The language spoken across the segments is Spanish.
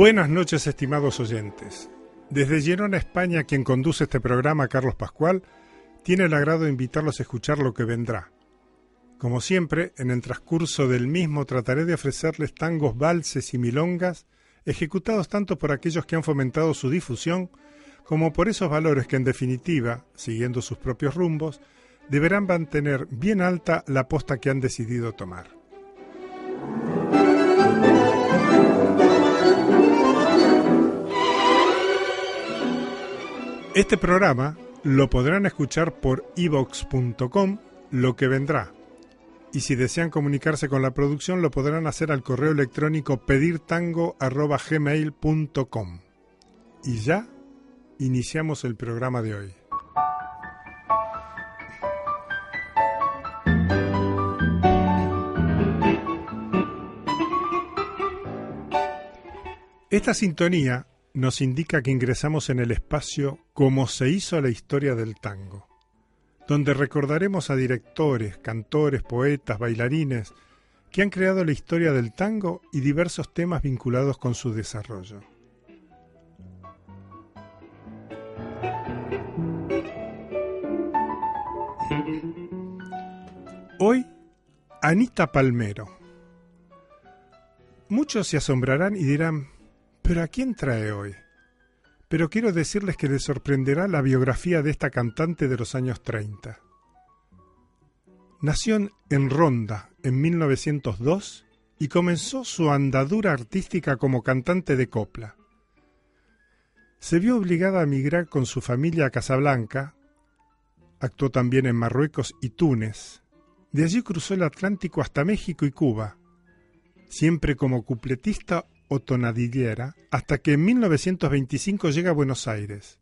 Buenas noches, estimados oyentes. Desde Girona, España, quien conduce este programa, Carlos Pascual, tiene el agrado de invitarlos a escuchar lo que vendrá. Como siempre, en el transcurso del mismo trataré de ofrecerles tangos, valses y milongas, ejecutados tanto por aquellos que han fomentado su difusión, como por esos valores que en definitiva, siguiendo sus propios rumbos, deberán mantener bien alta la posta que han decidido tomar. Este programa lo podrán escuchar por evox.com lo que vendrá. Y si desean comunicarse con la producción lo podrán hacer al correo electrónico pedirtango.gmail.com. Y ya iniciamos el programa de hoy. Esta sintonía nos indica que ingresamos en el espacio como se hizo la historia del tango, donde recordaremos a directores, cantores, poetas, bailarines, que han creado la historia del tango y diversos temas vinculados con su desarrollo. Hoy, Anita Palmero. Muchos se asombrarán y dirán, pero ¿a quién trae hoy? Pero quiero decirles que les sorprenderá la biografía de esta cantante de los años 30. Nació en Ronda en 1902 y comenzó su andadura artística como cantante de copla. Se vio obligada a emigrar con su familia a Casablanca, actuó también en Marruecos y Túnez. De allí cruzó el Atlántico hasta México y Cuba, siempre como cupletista o tonadillera, hasta que en 1925 llega a Buenos Aires.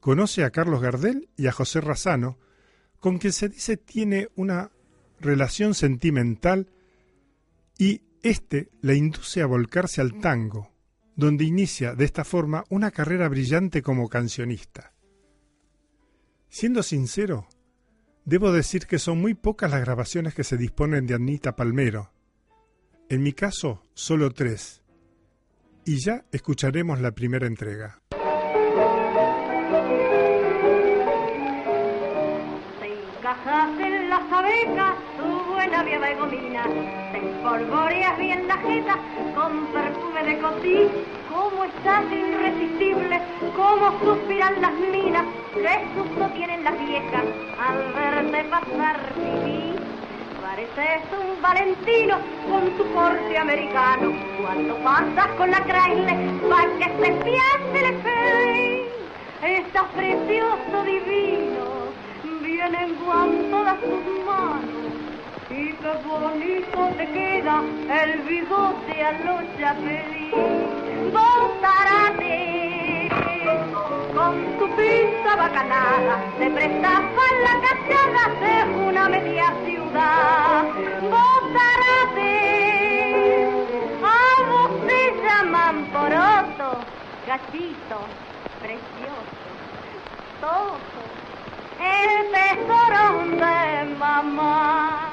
Conoce a Carlos Gardel y a José Razano, con quien se dice tiene una relación sentimental y éste la induce a volcarse al tango, donde inicia de esta forma una carrera brillante como cancionista. Siendo sincero, debo decir que son muy pocas las grabaciones que se disponen de Anita Palmero. En mi caso, solo tres, y ya escucharemos la primera entrega. Te encajas en las abejas, tu buena vieja de gomina, te espolvoreas bien la jeta con perfume de cotí, cómo estás irresistible, cómo suspiran las minas, qué susto tienen las viejas al verte pasar pipí Pareces un valentino con tu porte americano. Cuando pasas con la Chrysler, pa' que se piense el fe. Estás precioso, divino, vienen Juan todas tus manos. Y qué bonito te queda el bigote a los tu pinta bacanada, para la cachada de una media ciudad. Botárate, a vos te llaman poroto, gachito, precioso, todo, el tesoro de mamá.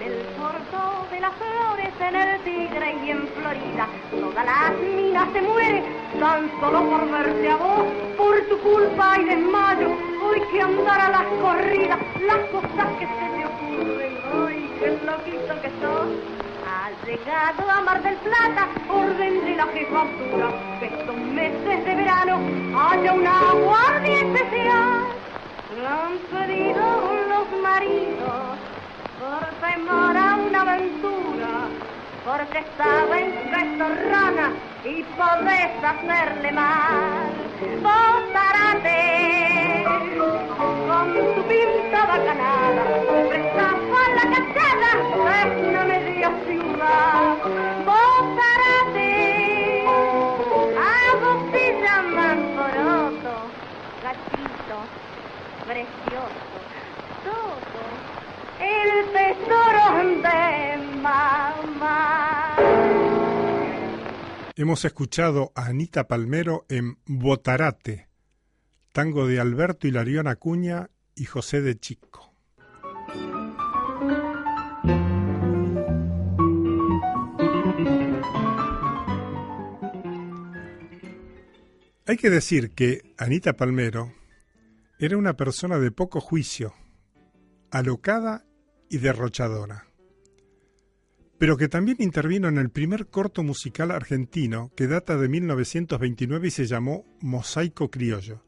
En el puerto de las flores, en el Tigre y en Florida, todas las minas se mueren tan solo por verte a vos, por tu culpa y desmayo. Hoy que andar a las corridas, las cosas que se te ocurren, ay, qué loquito que sos. Llegado a Mar del Plata, orden de la jefatura, que estos meses de verano haya una guardia especial. Lo han pedido los maridos por temor a una aventura, porque estaba en rana y podés hacerle mal. Botárate con tu pinta bacanada, prestaba la cachada es una media ciudad. Botárate, el tesoro de mamá. Hemos escuchado a Anita Palmero en Botarate, tango de Alberto Hilarión Acuña y José de Chico. Hay que decir que Anita Palmero era una persona de poco juicio, alocada y derrochadora, pero que también intervino en el primer corto musical argentino que data de 1929 y se llamó Mosaico Criollo.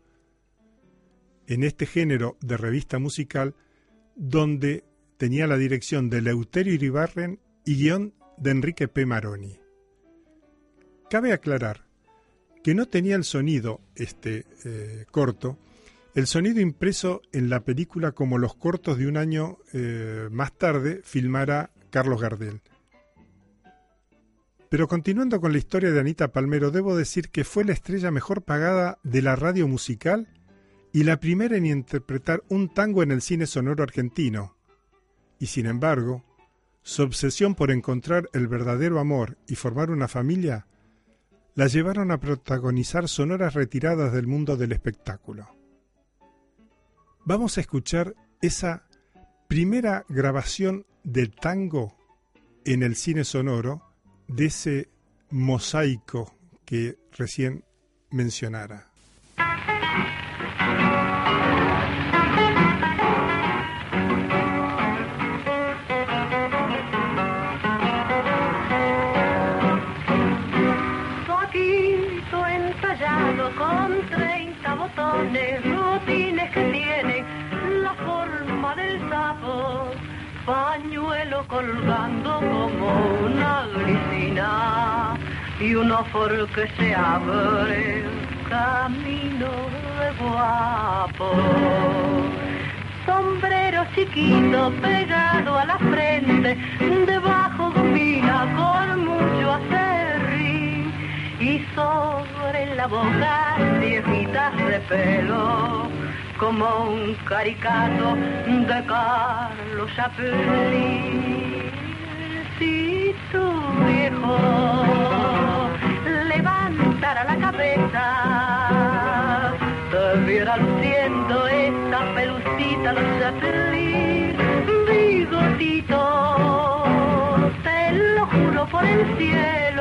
En este género de revista musical, donde tenía la dirección de Leuterio Iribarren y guion de Enrique P. Maroni. Cabe aclarar que no tenía el sonido, este eh, corto, el sonido impreso en la película como los cortos de un año eh, más tarde filmara Carlos Gardel. Pero continuando con la historia de Anita Palmero, debo decir que fue la estrella mejor pagada de la radio musical y la primera en interpretar un tango en el cine sonoro argentino. Y sin embargo, su obsesión por encontrar el verdadero amor y formar una familia la llevaron a protagonizar sonoras retiradas del mundo del espectáculo. Vamos a escuchar esa primera grabación del tango en el cine sonoro de ese mosaico que recién mencionara. 30 botones, rutines que tienen la forma del sapo, pañuelo colgando como una grisina y un ofor que se abre camino de guapo. Sombrero chiquito pegado a la frente, debajo domina con mucho acerrín y sobre la boca viejitas de pelo como un caricato de Carlos Chaplin. Si tu viejo levantara la cabeza, te viera luciendo esta pelucita los Chaplin, bigotito, te lo juro por el cielo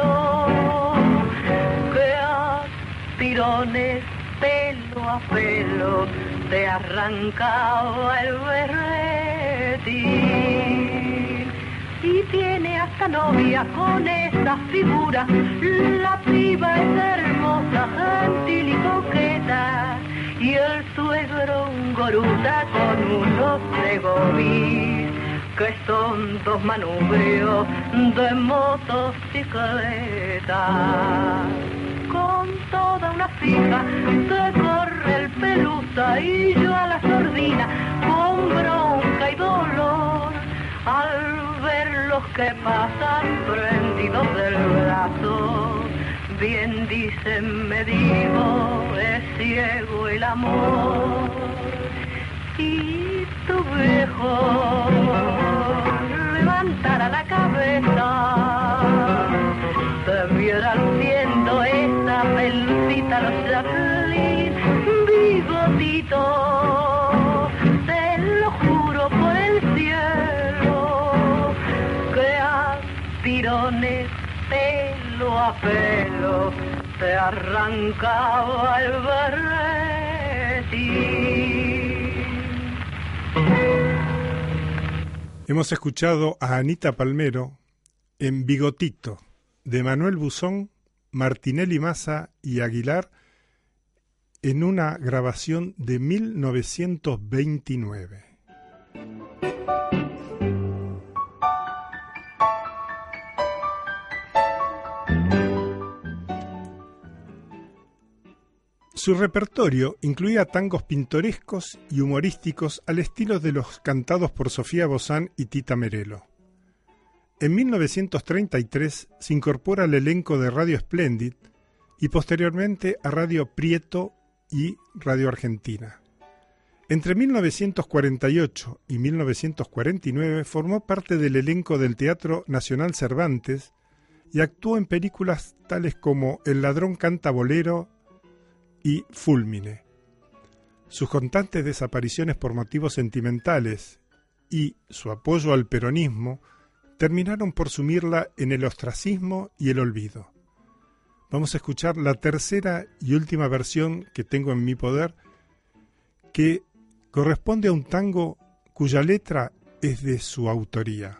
tirones pelo a pelo te arrancaba el berretín. Y tiene hasta novia con esa figura, la piba es hermosa, gentil y coqueta, y el suegro un goruta con unos tregobis que son dos manubrios de motocicleta con toda una fija que corre el pelusa y yo a la sordina con bronca y dolor al ver los que pasan prendidos del brazo. Bien dicen, me digo, es ciego el amor. Y tu viejo levantara la cabeza te viera esa pelucita los Chaplin, bigotito, te lo juro por el cielo, que a tirones, pelo a pelo, te arrancaba el berretín. Hemos escuchado a Anita Palmero en Bigotito de Manuel Buzón, Martinelli Massa y Aguilar en una grabación de 1929. Su repertorio incluía tangos pintorescos y humorísticos al estilo de los cantados por Sofía Bozán y Tita Merelo. En 1933 se incorpora al elenco de Radio Splendid y posteriormente a Radio Prieto y Radio Argentina. Entre 1948 y 1949 formó parte del elenco del Teatro Nacional Cervantes y actuó en películas tales como El ladrón canta bolero y Fulmine. Sus constantes desapariciones por motivos sentimentales y su apoyo al peronismo terminaron por sumirla en el ostracismo y el olvido. vamos a escuchar la tercera y última versión que tengo en mi poder, que corresponde a un tango cuya letra es de su autoría.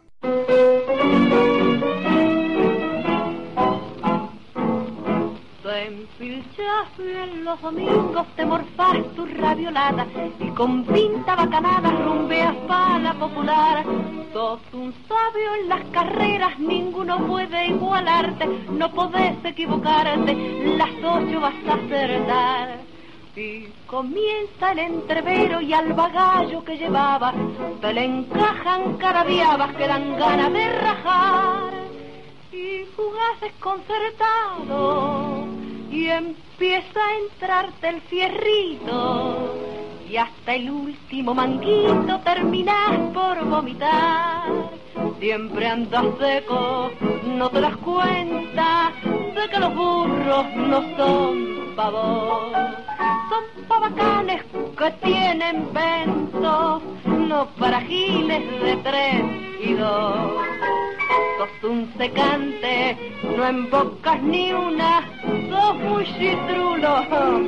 En los domingos te morfás tu raviolada y con pinta bacanada rumbeas para la popular. Sos un sabio en las carreras, ninguno puede igualarte, no podés equivocarte, las ocho vas a acertar. Y comienza el entrevero y al bagallo que llevaba te le encajan carabiabas que dan ganas de rajar. Y jugás desconcertado y empieza a entrarte el fierrito y hasta el último manguito terminas por vomitar. Siempre andas seco, no te das cuenta de que los burros no son pavos, son pavacanes que tienen ventos, no para giles de tres y dos sos un secante, no embocas ni una, sos muy chitrulo,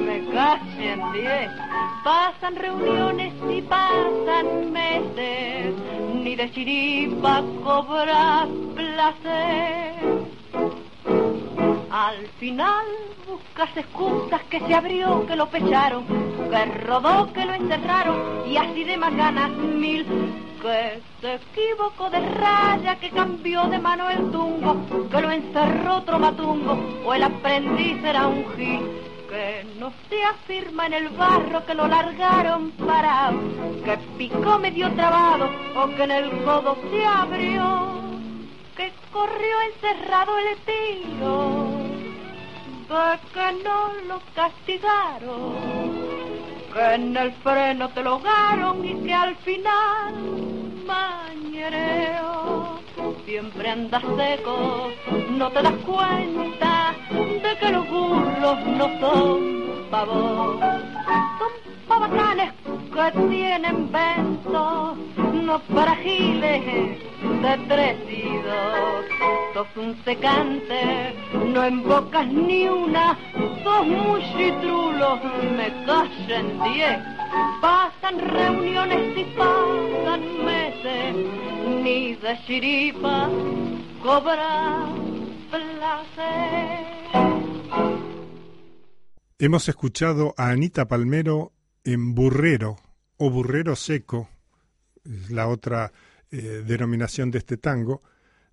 me en diez. Pasan reuniones y pasan meses, ni de chiripa cobras placer. Al final buscas excusas que se abrió, que lo pecharon, que rodó, que lo encerraron y así de más ganas mil que se equivocó de raya, que cambió de mano el tungo, que lo encerró otro matungo, o el aprendiz era un gil, que no se afirma en el barro, que lo largaron parado, que picó medio trabado, o que en el codo se abrió, que corrió encerrado el tiro, de que no lo castigaron que en el freno te lo y que al final mañereo siempre andas seco, no te das cuenta de que los burros no son pavos, son pavacanes que tienen vento, no para giles de tres y dos. Sos un secante, no embocas ni una, sos muy chitrulo, me callen diez. Pasan reuniones y pasan meses, ni de chiripa cobra placer. Hemos escuchado a Anita Palmero en Burrero o Burrero Seco, la otra eh, denominación de este tango,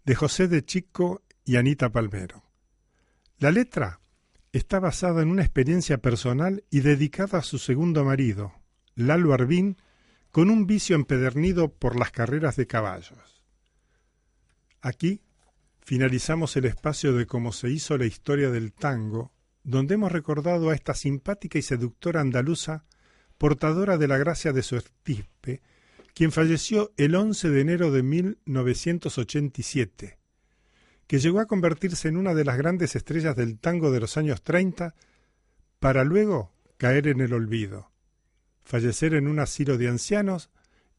de José de Chico y Anita Palmero. La letra está basada en una experiencia personal y dedicada a su segundo marido, Lalo Arbín, con un vicio empedernido por las carreras de caballos. Aquí finalizamos el espacio de cómo se hizo la historia del tango, donde hemos recordado a esta simpática y seductora andaluza portadora de la gracia de su estirpe, quien falleció el 11 de enero de 1987, que llegó a convertirse en una de las grandes estrellas del tango de los años 30, para luego caer en el olvido, fallecer en un asilo de ancianos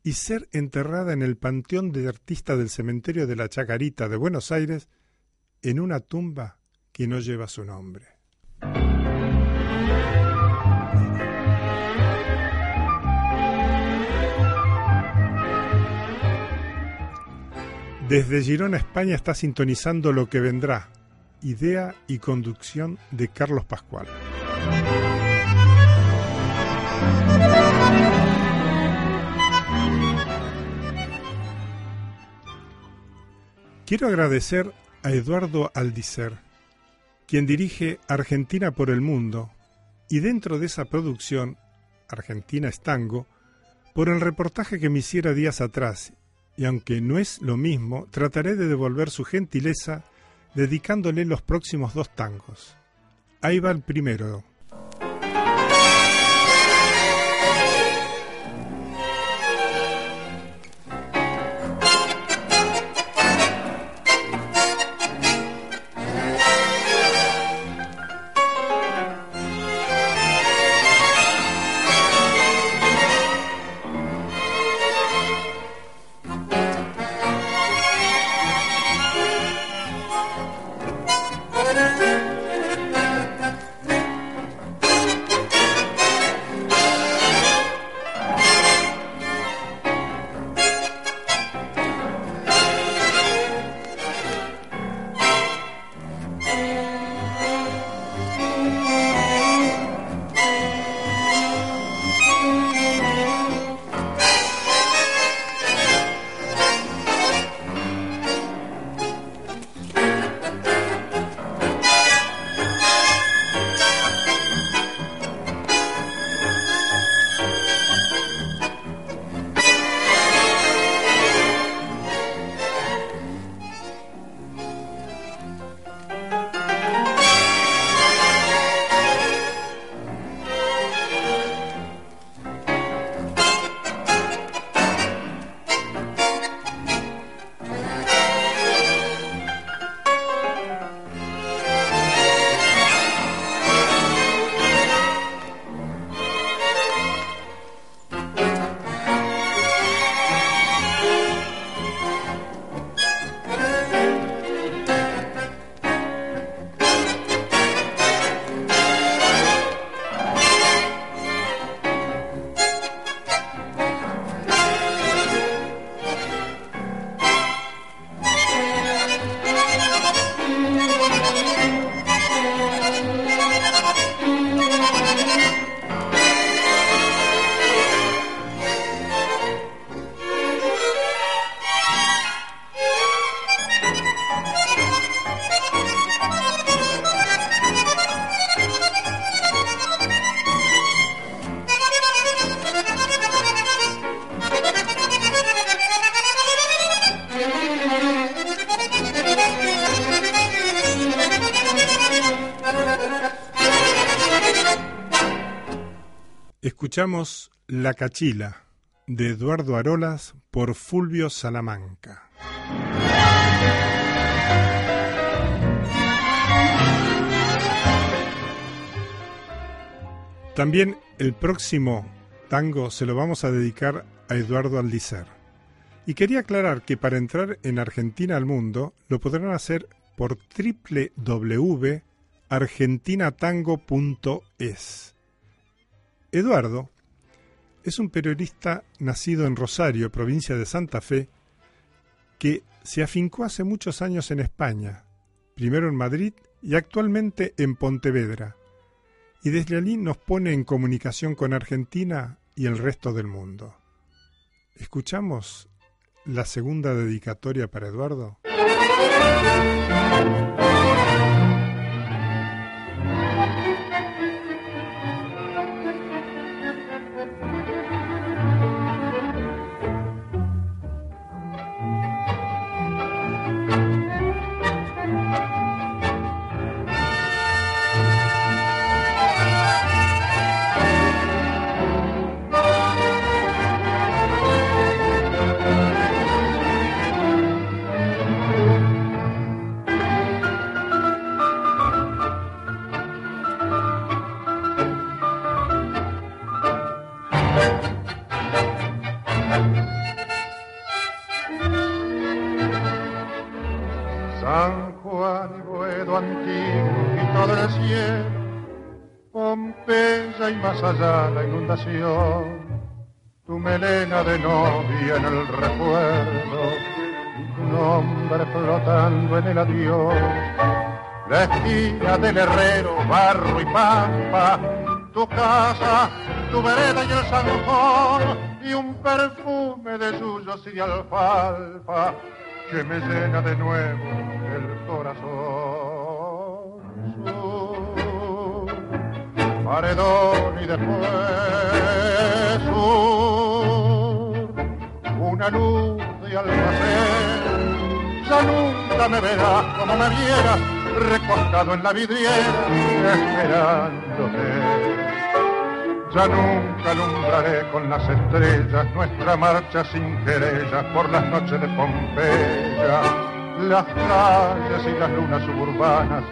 y ser enterrada en el Panteón de Artista del Cementerio de la Chacarita de Buenos Aires en una tumba que no lleva su nombre. Desde Girona, España, está sintonizando lo que vendrá. Idea y conducción de Carlos Pascual. Quiero agradecer a Eduardo Aldicer, quien dirige Argentina por el Mundo, y dentro de esa producción, Argentina es Tango, por el reportaje que me hiciera días atrás y aunque no es lo mismo, trataré de devolver su gentileza dedicándole los próximos dos tangos. Ahí va el primero, Escuchamos La Cachila de Eduardo Arolas por Fulvio Salamanca. También el próximo tango se lo vamos a dedicar a Eduardo Aldicer. Y quería aclarar que para entrar en Argentina al mundo lo podrán hacer por www.argentinatango.es. Eduardo es un periodista nacido en Rosario, provincia de Santa Fe, que se afincó hace muchos años en España, primero en Madrid y actualmente en Pontevedra y desde allí nos pone en comunicación con Argentina y el resto del mundo. ¿Escuchamos la segunda dedicatoria para Eduardo? Tu melena de novia en el recuerdo, tu nombre flotando en el adiós, la esquina del herrero, barro y pampa, tu casa, tu vereda y el zanjón, y un perfume de suyos y de alfalfa que me llena de nuevo el corazón. Paredón y después una luz de almacén. Ya nunca me verás como me vieras, recostado en la vidriera, esperándote. Ya nunca alumbraré con las estrellas nuestra marcha sin querellas por las noches de Pompeya, las calles y las lunas suburbanas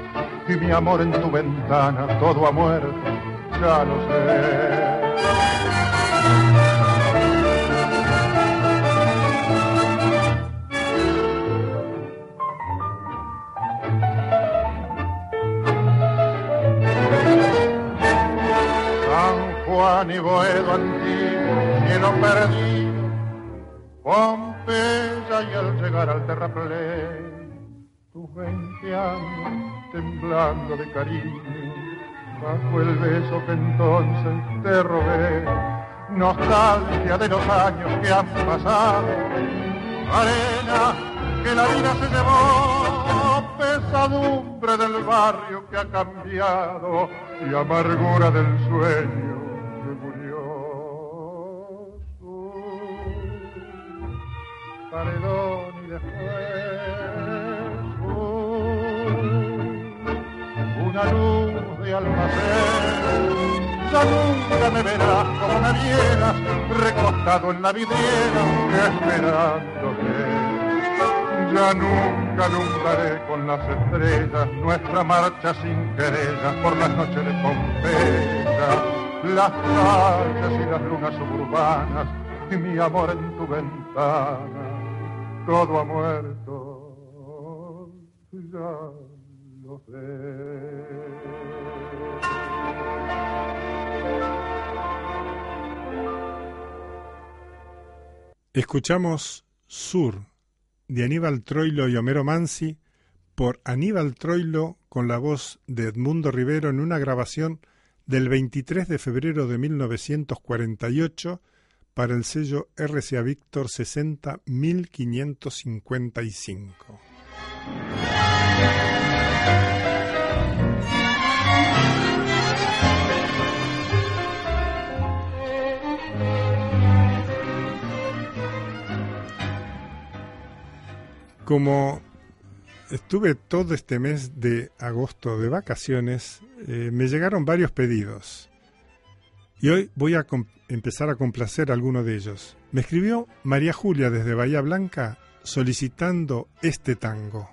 y mi amor en tu ventana, todo ha muerto ya lo sé. San Juan y Boedo antiguo, cielo perdido, Pompeya y al llegar al terraplén, tus veinte años temblando de cariño bajo el beso que entonces te robé, nostalgia de los años que han pasado, arena que la vida se llevó, pesadumbre del barrio que ha cambiado y amargura del sueño que murió. paredón y después una luz almacén. Ya nunca me verás como me vieras, recostado en la vidriera, esperándote. Ya nunca alumbraré con las estrellas nuestra marcha sin querellas por las noches de Pompeya, las calles y las lunas suburbanas y mi amor en tu ventana. Todo ha muerto, ya lo sé. Escuchamos Sur de Aníbal Troilo y Homero Mansi por Aníbal Troilo con la voz de Edmundo Rivero en una grabación del 23 de febrero de 1948 para el sello RCA Víctor 60 Como estuve todo este mes de agosto de vacaciones, eh, me llegaron varios pedidos. Y hoy voy a empezar a complacer a alguno de ellos. Me escribió María Julia desde Bahía Blanca solicitando este tango.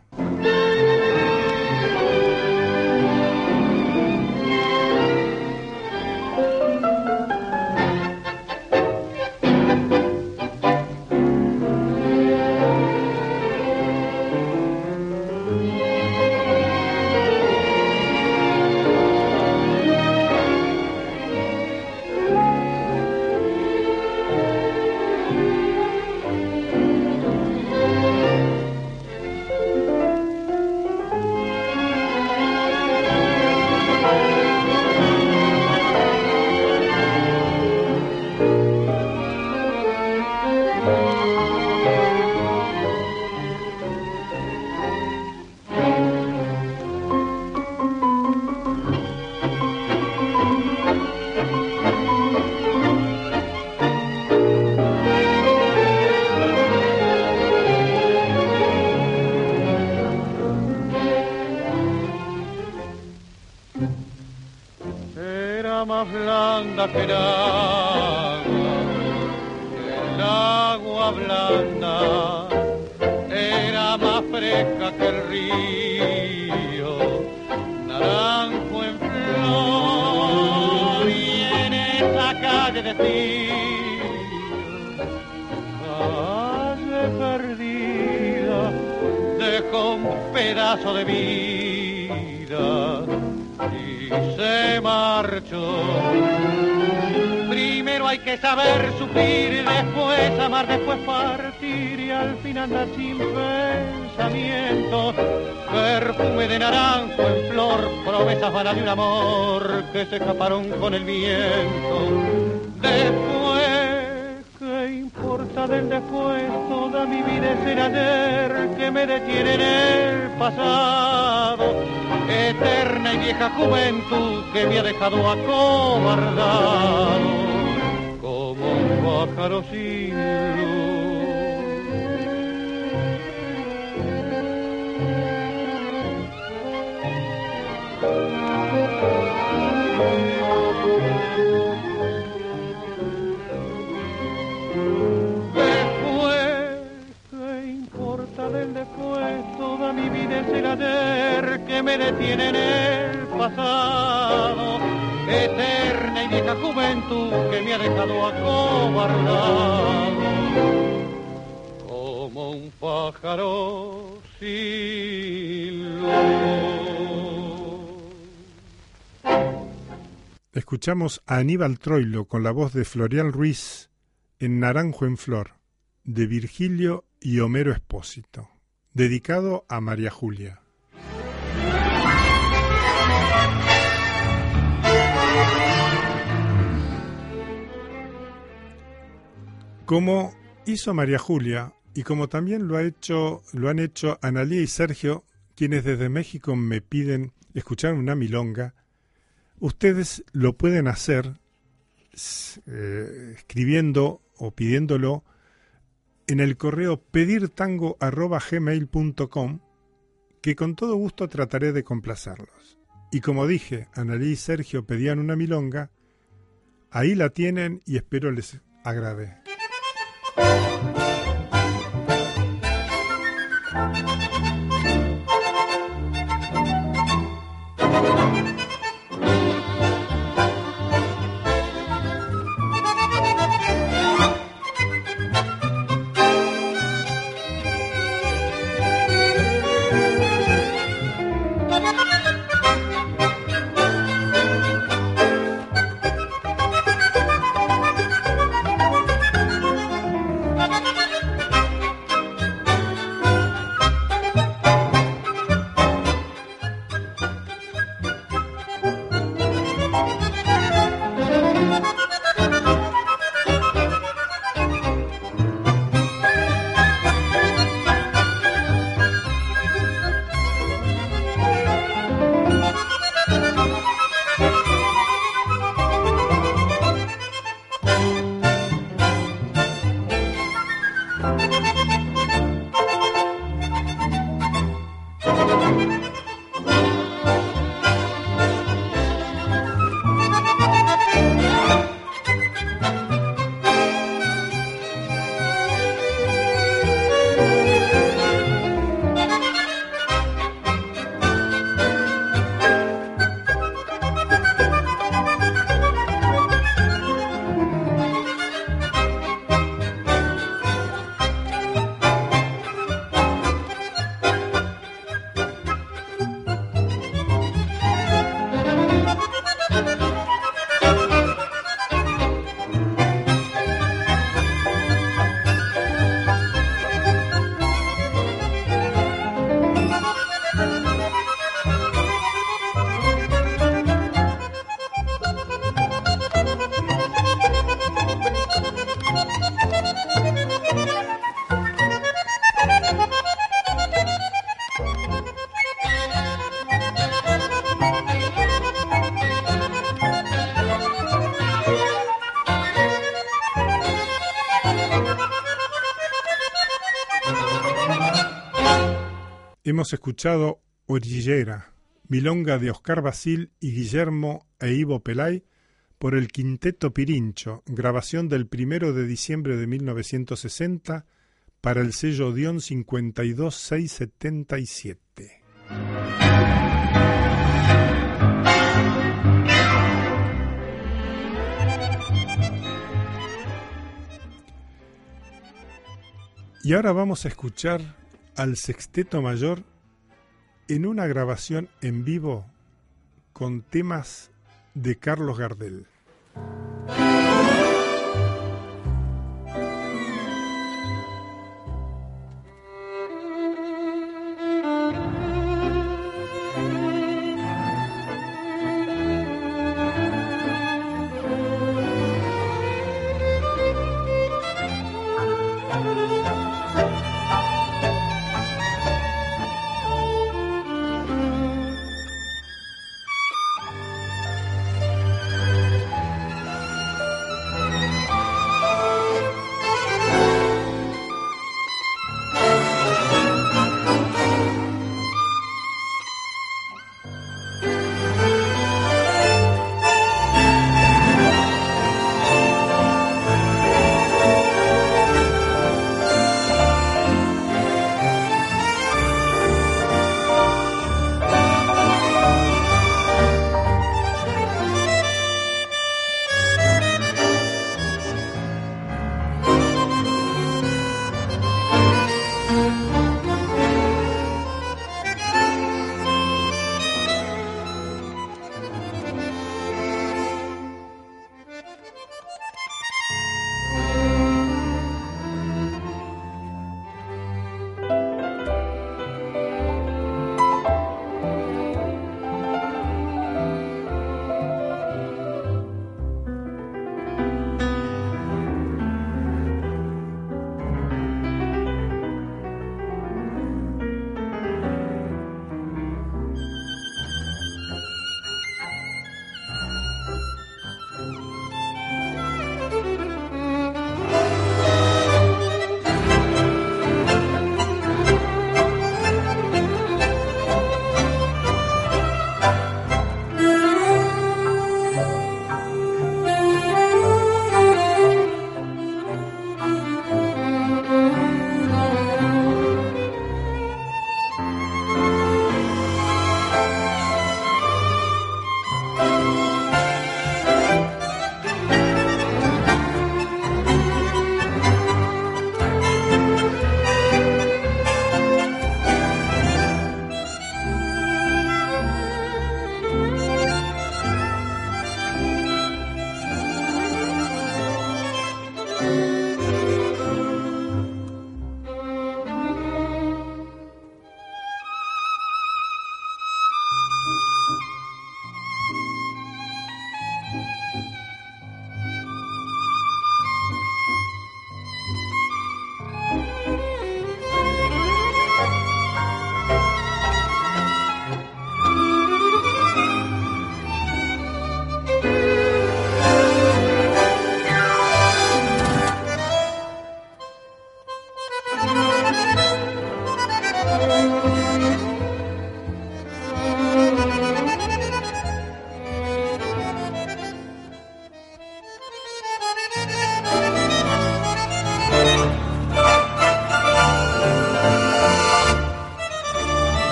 Con el viento. Después, ¿qué importa del después? Toda mi vida es el ayer que me detiene en el pasado. Eterna y vieja juventud que me ha dejado acobardado como un pájaro sin luz. Pasado, eterna y vieja juventud que me ha dejado acobardado, como un pájaro sin. Escuchamos a Aníbal Troilo con la voz de Florial Ruiz en Naranjo en Flor, de Virgilio y Homero Espósito, dedicado a María Julia. Como hizo María Julia y como también lo, han hecho Analía y Sergio, quienes desde México me piden escuchar una milonga, ustedes lo pueden hacer eh, escribiendo o pidiéndolo en el correo pedirtango.gmail.com que con todo gusto trataré de complacerlos. Y como dije, Analí y Sergio pedían una milonga, ahí la tienen y espero les agrade. thank you Hemos escuchado Orillera, Milonga de Oscar Basil y Guillermo e Ivo Pelay por el Quinteto Pirincho, grabación del primero de diciembre de 1960 para el sello Dion 52677. Y ahora vamos a escuchar al Sexteto Mayor en una grabación en vivo con temas de Carlos Gardel.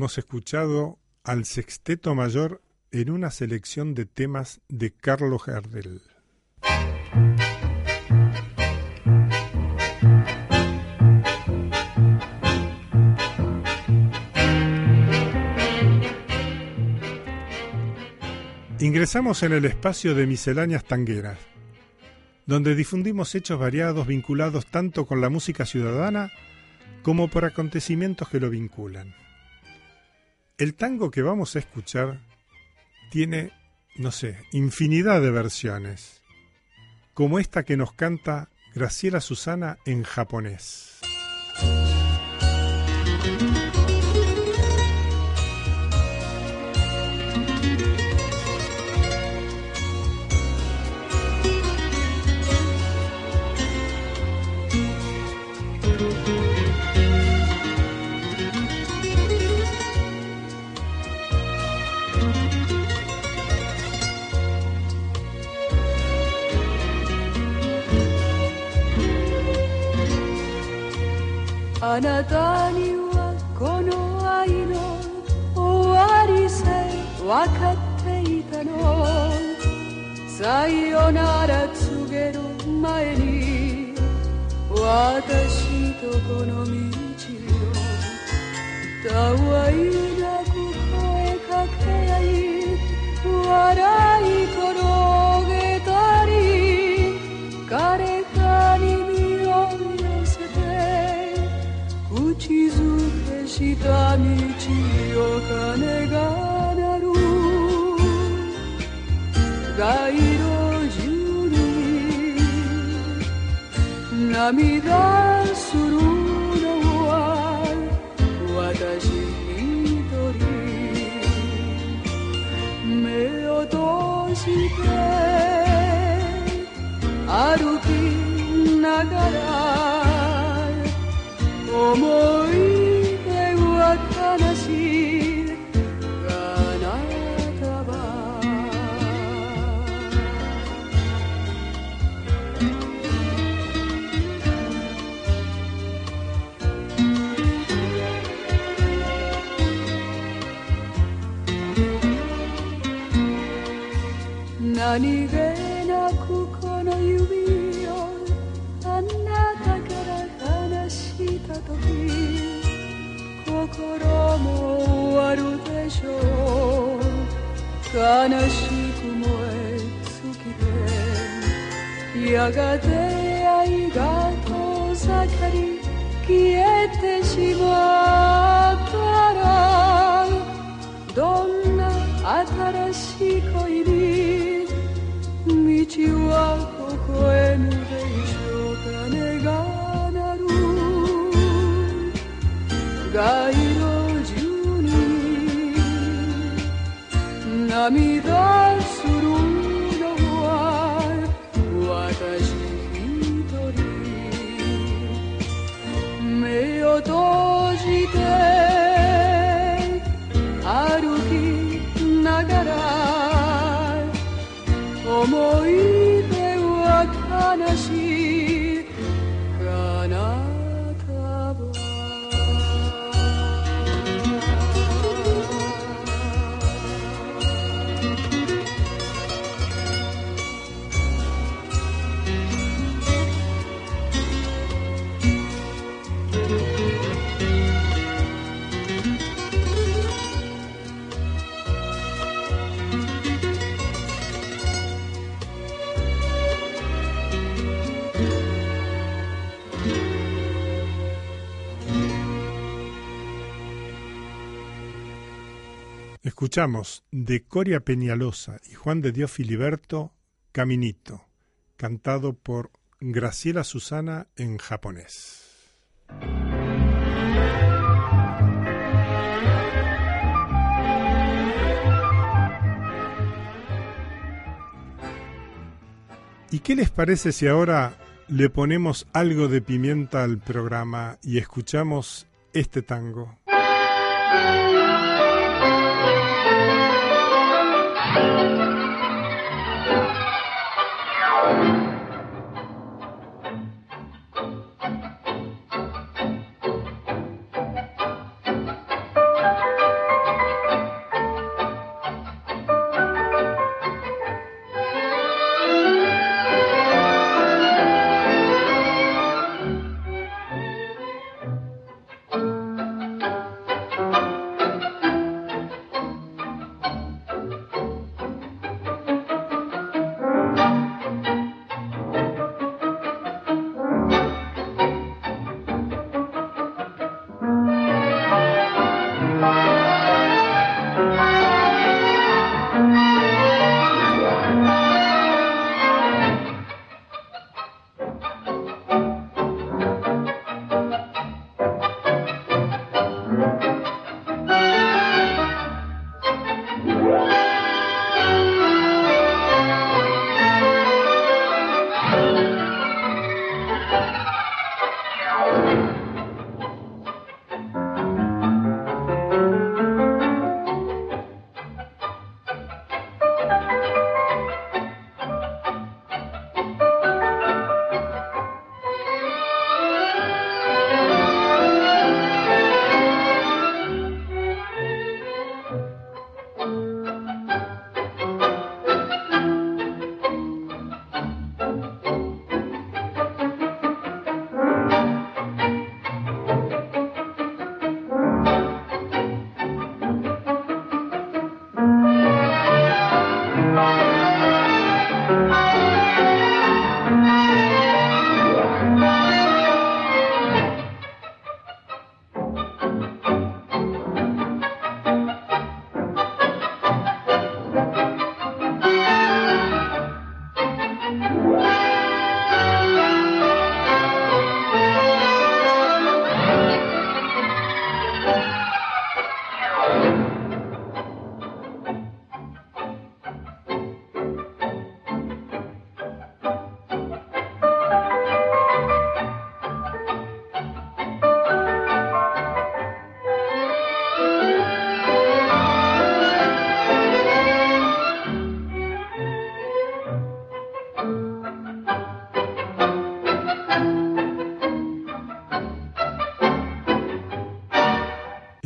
Hemos escuchado al sexteto mayor en una selección de temas de Carlos Gardel. Ingresamos en el espacio de misceláneas tangueras, donde difundimos hechos variados vinculados tanto con la música ciudadana como por acontecimientos que lo vinculan. El tango que vamos a escuchar tiene, no sé, infinidad de versiones, como esta que nos canta Graciela Susana en japonés. あなたにはこの愛の終わりさえ分かっていたの。さよなら告げる前に私とこの道をたわいなく声かけ合い笑い転げ口づけした道を鐘が鳴る。街路中に涙するのは私一人。目を閉じて歩きながら思い出は悲しい花束何気悲しく燃え尽きてやがて愛が遠ざかり消えてしまったらどんな新しい恋に道は微笑むでしょう鐘が鳴る Navidad. Escuchamos de Coria Peñalosa y Juan de Dios Filiberto Caminito, cantado por Graciela Susana en japonés. ¿Y qué les parece si ahora le ponemos algo de pimienta al programa y escuchamos este tango?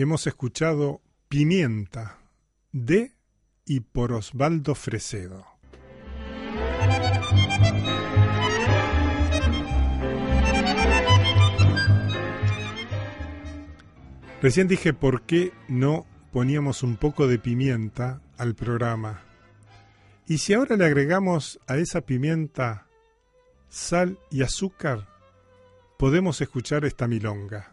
Hemos escuchado Pimienta de y por Osvaldo Fresedo. Recién dije por qué no poníamos un poco de pimienta al programa. Y si ahora le agregamos a esa pimienta sal y azúcar, podemos escuchar esta milonga.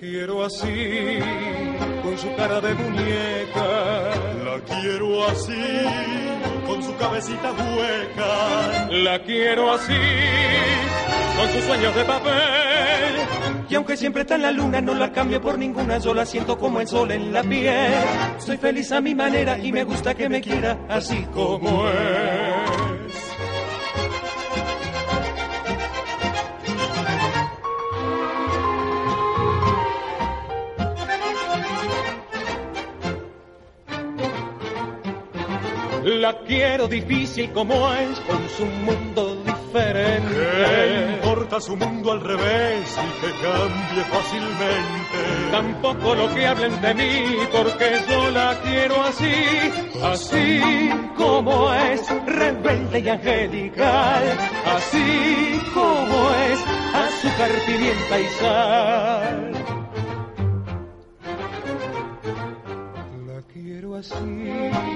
Quiero así con su cara de muñeca. La quiero así, con su cabecita hueca. La quiero así, con sus sueños de papel. Y aunque siempre está en la luna, no la cambio por ninguna, yo la siento como el sol en la piel. Soy feliz a mi manera y me gusta que me quiera así como es. Quiero difícil como es, con su mundo diferente. ¿Qué importa su mundo al revés y que cambie fácilmente? Tampoco lo que hablen de mí, porque yo la quiero así, así como es, rebelde y angelical. Así como es, azúcar, pimienta y sal. La quiero así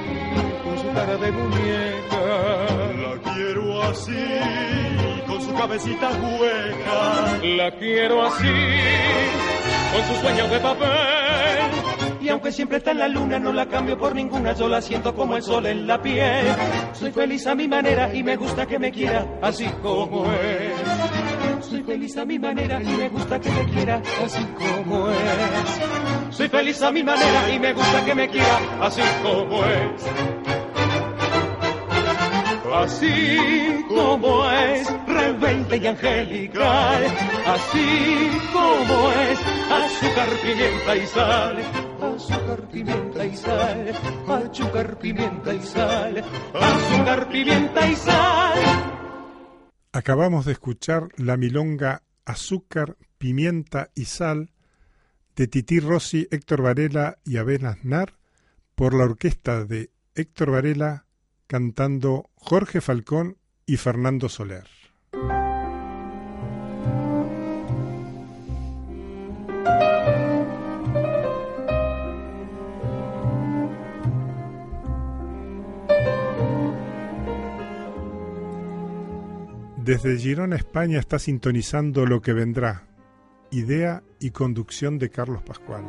cara de muñeca. La quiero así, con su cabecita hueca. La quiero así, con sus sueños de papel. Y aunque siempre está en la luna, no la cambio por ninguna, yo la siento como el sol en la piel. Soy feliz a mi manera y me gusta que me quiera así como es. Soy feliz a mi manera y me gusta que me quiera así como es. Soy feliz a mi manera y me gusta que me quiera así como es así como es, rebelde y angelical, así como es, azúcar, pimienta y sal, azúcar, pimienta y sal, azúcar, pimienta y sal, azúcar, pimienta y sal. Acabamos de escuchar la milonga Azúcar, Pimienta y Sal de Tití Rossi, Héctor Varela y Abel Aznar por la orquesta de Héctor Varela cantando Jorge Falcón y Fernando Soler. Desde Girona, España, está sintonizando lo que vendrá. Idea y conducción de Carlos Pascual.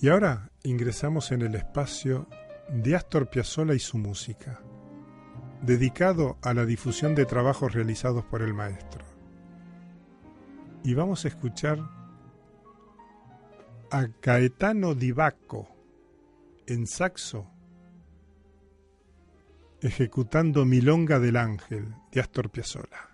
Y ahora ingresamos en el espacio de Astor Piazzolla y su música, dedicado a la difusión de trabajos realizados por el maestro. Y vamos a escuchar a Caetano Divaco en saxo ejecutando Milonga del Ángel de Astor Piazzolla.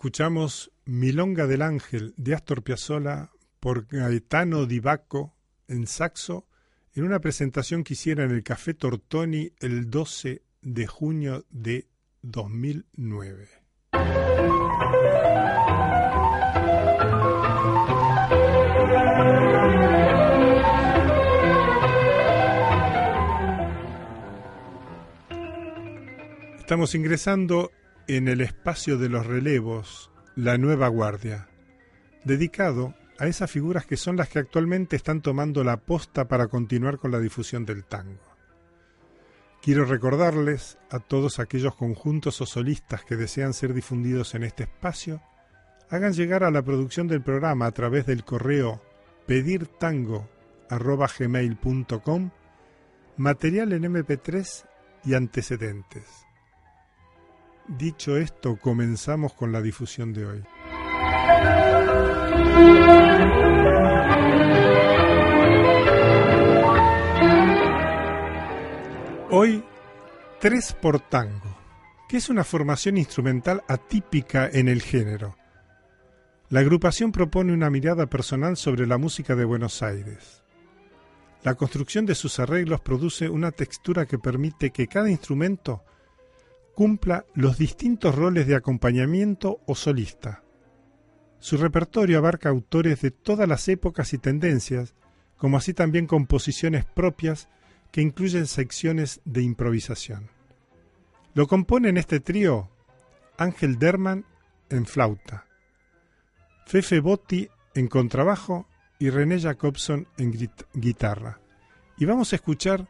Escuchamos Milonga del Ángel de Astor Piazzolla por Gaetano Di Bacco en saxo en una presentación que hiciera en el Café Tortoni el 12 de junio de 2009. Estamos ingresando en el espacio de los relevos, la nueva guardia, dedicado a esas figuras que son las que actualmente están tomando la posta para continuar con la difusión del tango. Quiero recordarles a todos aquellos conjuntos o solistas que desean ser difundidos en este espacio, hagan llegar a la producción del programa a través del correo pedirtango.gmail.com material en MP3 y antecedentes. Dicho esto, comenzamos con la difusión de hoy. Hoy, Tres por Tango, que es una formación instrumental atípica en el género. La agrupación propone una mirada personal sobre la música de Buenos Aires. La construcción de sus arreglos produce una textura que permite que cada instrumento cumpla los distintos roles de acompañamiento o solista. Su repertorio abarca autores de todas las épocas y tendencias, como así también composiciones propias que incluyen secciones de improvisación. Lo componen este trío Ángel Derman en flauta, Fefe Botti en contrabajo y René Jacobson en guitarra. Y vamos a escuchar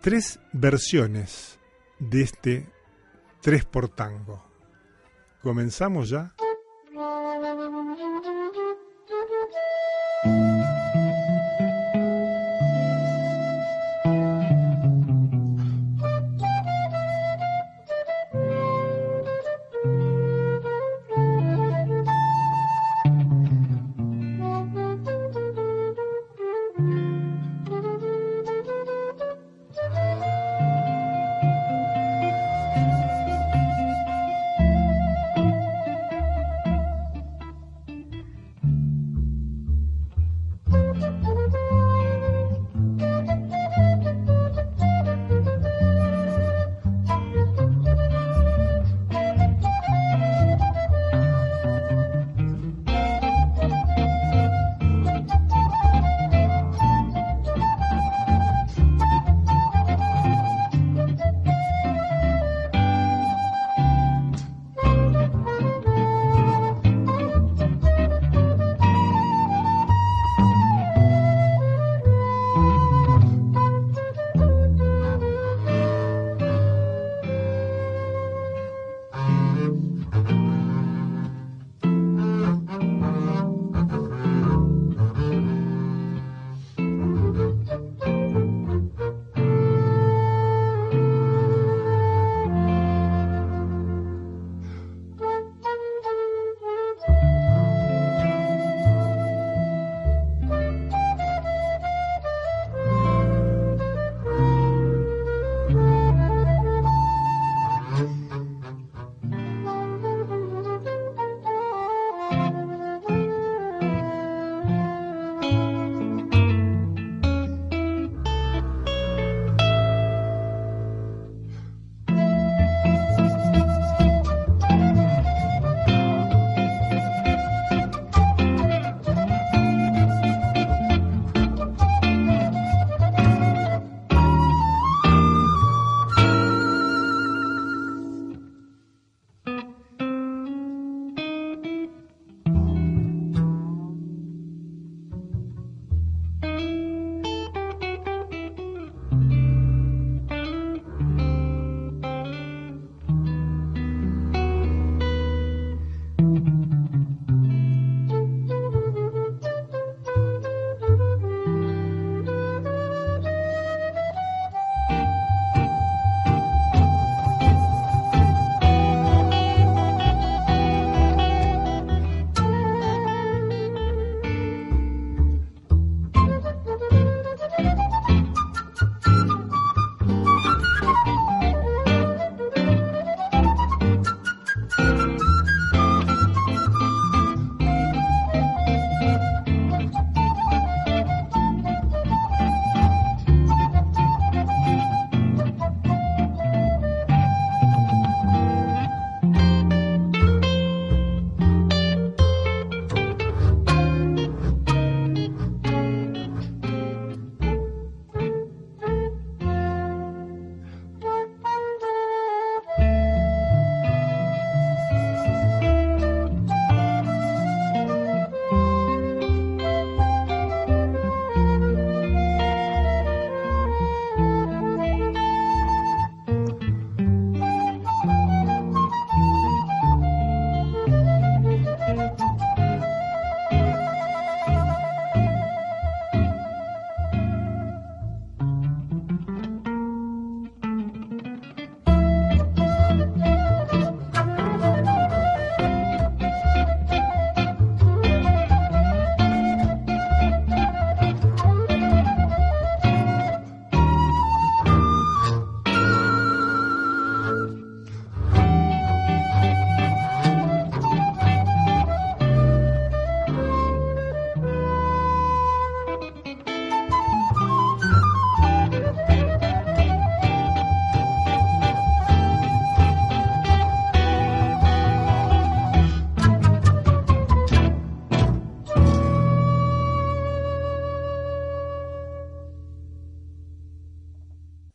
tres versiones de este tres por tango. ¿Comenzamos ya?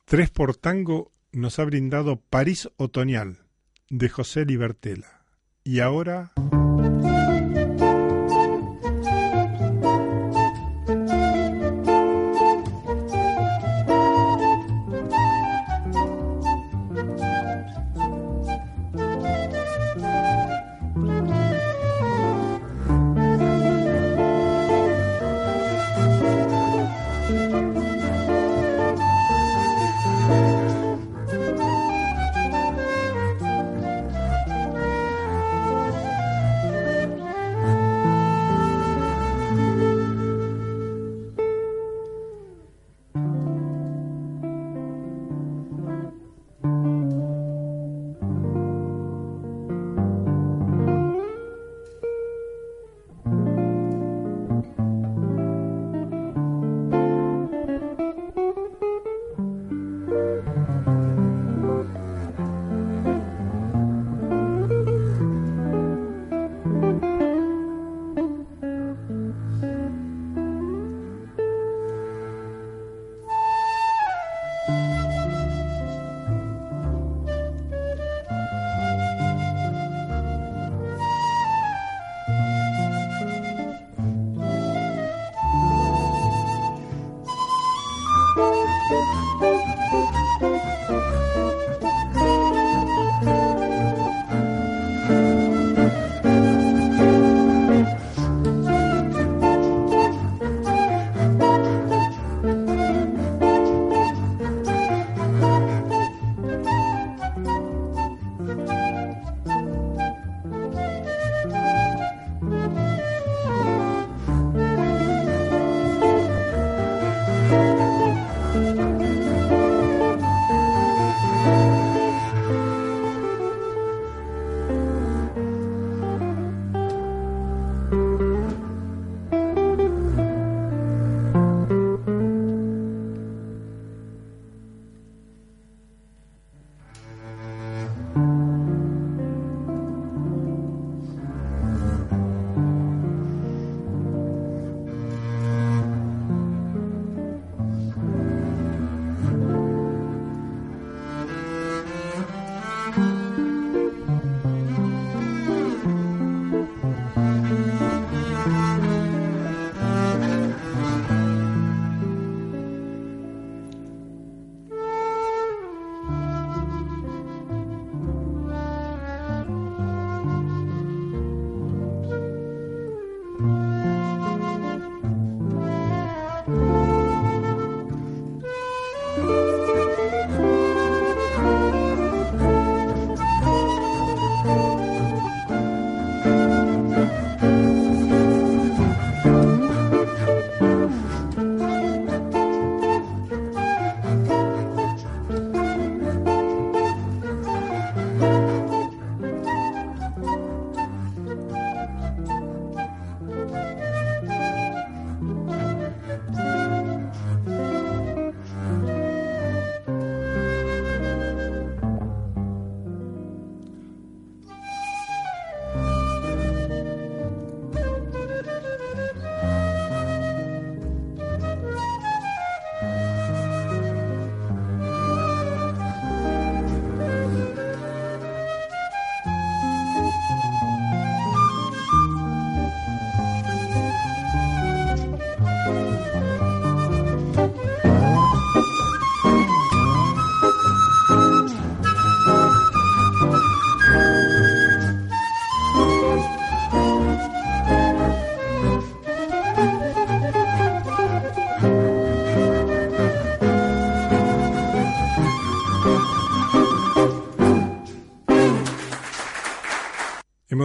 Tres por Tango nos ha brindado París Otoñal de José Libertela. Y ahora...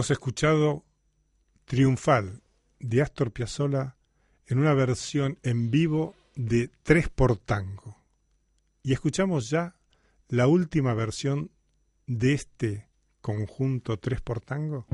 Hemos escuchado Triunfal de Astor Piazzolla en una versión en vivo de Tres por Tango. Y escuchamos ya la última versión de este conjunto Tres por Tango.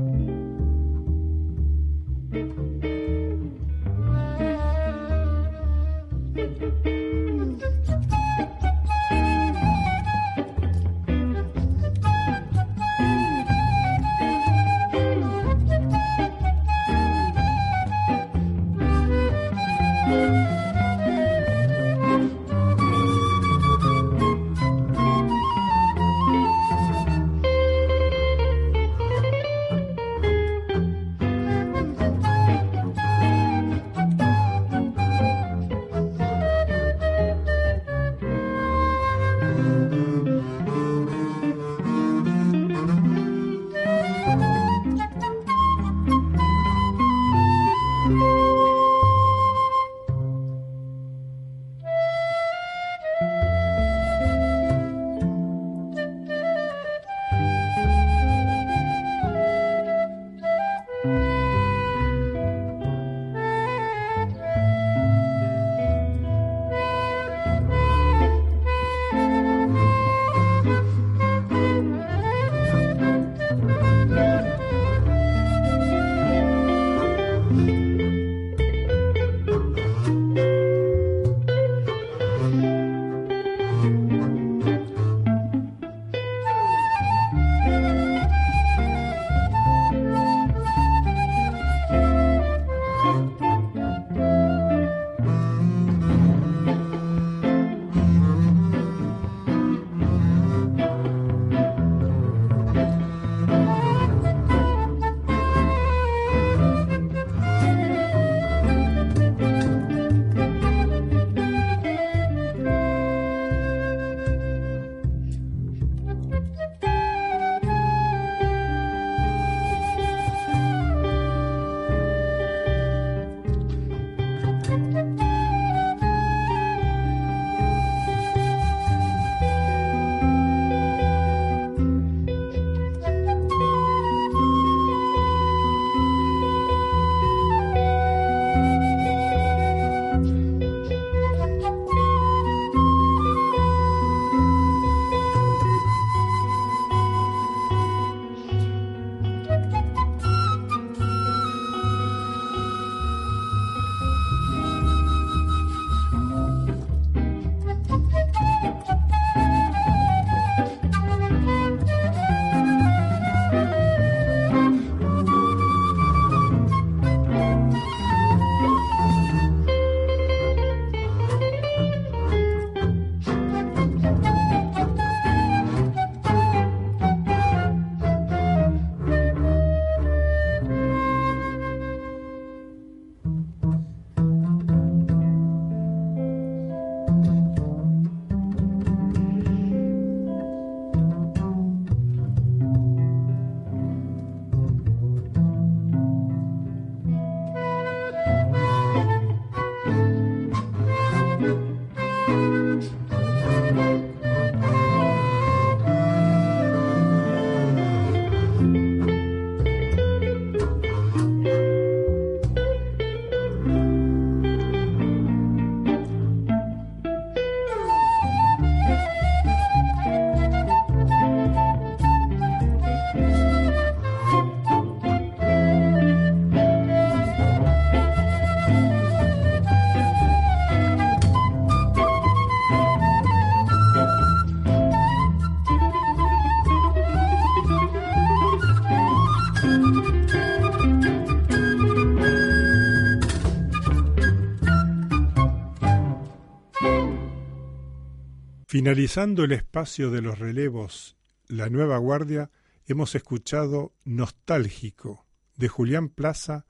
Finalizando el espacio de los relevos, la nueva guardia, hemos escuchado Nostálgico de Julián Plaza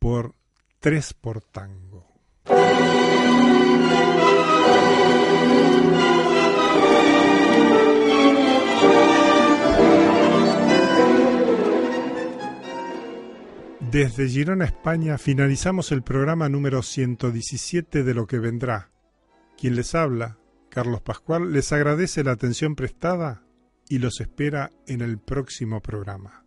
por Tres por Tango. Desde Girona, España, finalizamos el programa número 117 de Lo que vendrá. Quien les habla, Carlos Pascual, les agradece la atención prestada y los espera en el próximo programa.